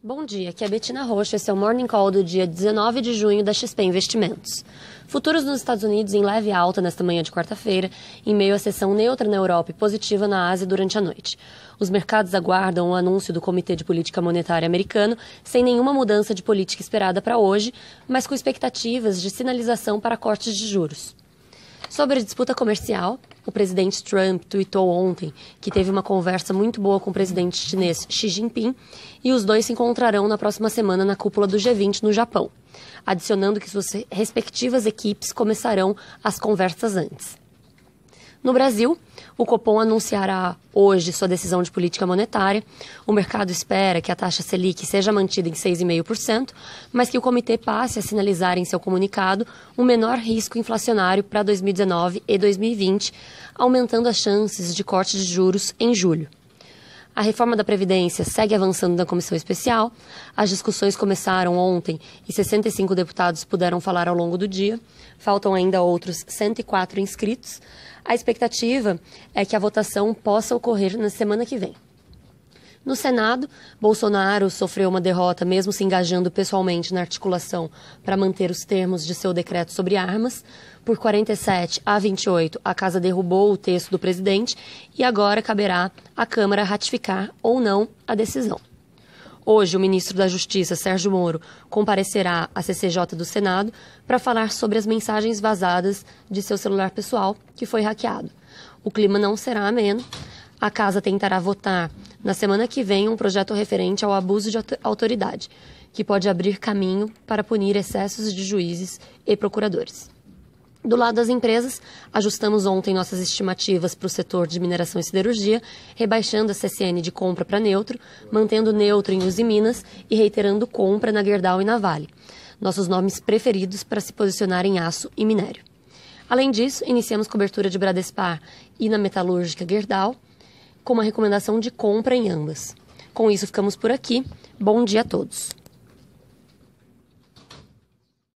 Bom dia, aqui é Betina Rocha, esse é o Morning Call do dia 19 de junho da XP Investimentos. Futuros nos Estados Unidos em leve alta nesta manhã de quarta-feira, em meio à sessão neutra na Europa e positiva na Ásia durante a noite. Os mercados aguardam o anúncio do Comitê de Política Monetária americano, sem nenhuma mudança de política esperada para hoje, mas com expectativas de sinalização para cortes de juros. Sobre a disputa comercial, o presidente Trump tweetou ontem que teve uma conversa muito boa com o presidente chinês Xi Jinping e os dois se encontrarão na próxima semana na cúpula do G20 no Japão, adicionando que suas respectivas equipes começarão as conversas antes. No Brasil, o Copom anunciará hoje sua decisão de política monetária. O mercado espera que a taxa Selic seja mantida em 6,5%, mas que o comitê passe a sinalizar em seu comunicado um menor risco inflacionário para 2019 e 2020, aumentando as chances de corte de juros em julho. A reforma da Previdência segue avançando na comissão especial. As discussões começaram ontem e 65 deputados puderam falar ao longo do dia. Faltam ainda outros 104 inscritos. A expectativa é que a votação possa ocorrer na semana que vem. No Senado, Bolsonaro sofreu uma derrota, mesmo se engajando pessoalmente na articulação para manter os termos de seu decreto sobre armas. Por 47 a 28, a Casa derrubou o texto do presidente e agora caberá à Câmara ratificar ou não a decisão. Hoje, o ministro da Justiça, Sérgio Moro, comparecerá à CCJ do Senado para falar sobre as mensagens vazadas de seu celular pessoal, que foi hackeado. O clima não será ameno. A Casa tentará votar na semana que vem um projeto referente ao abuso de autoridade, que pode abrir caminho para punir excessos de juízes e procuradores. Do lado das empresas, ajustamos ontem nossas estimativas para o setor de mineração e siderurgia, rebaixando a CSN de compra para neutro, mantendo neutro em Uzi Minas e reiterando compra na Gerdau e na Vale, nossos nomes preferidos para se posicionar em aço e minério. Além disso, iniciamos cobertura de Bradespar e na metalúrgica Gerdau, com uma recomendação de compra em ambas. Com isso, ficamos por aqui. Bom dia a todos.